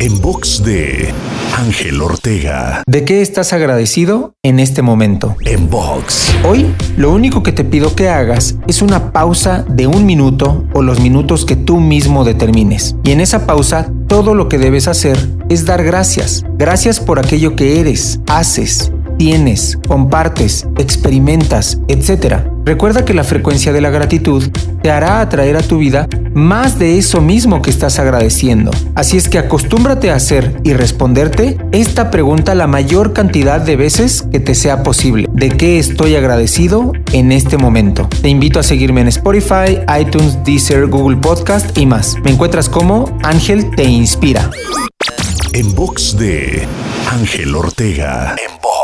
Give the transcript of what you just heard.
En box de Ángel Ortega. ¿De qué estás agradecido en este momento? En box. Hoy, lo único que te pido que hagas es una pausa de un minuto o los minutos que tú mismo determines. Y en esa pausa, todo lo que debes hacer es dar gracias. Gracias por aquello que eres, haces, tienes, compartes, experimentas, etc. Recuerda que la frecuencia de la gratitud te hará atraer a tu vida más de eso mismo que estás agradeciendo. Así es que acostúmbrate a hacer y responderte esta pregunta la mayor cantidad de veces que te sea posible. ¿De qué estoy agradecido en este momento? Te invito a seguirme en Spotify, iTunes, Deezer, Google Podcast y más. Me encuentras como Ángel Te Inspira. En box de Ángel Ortega. En.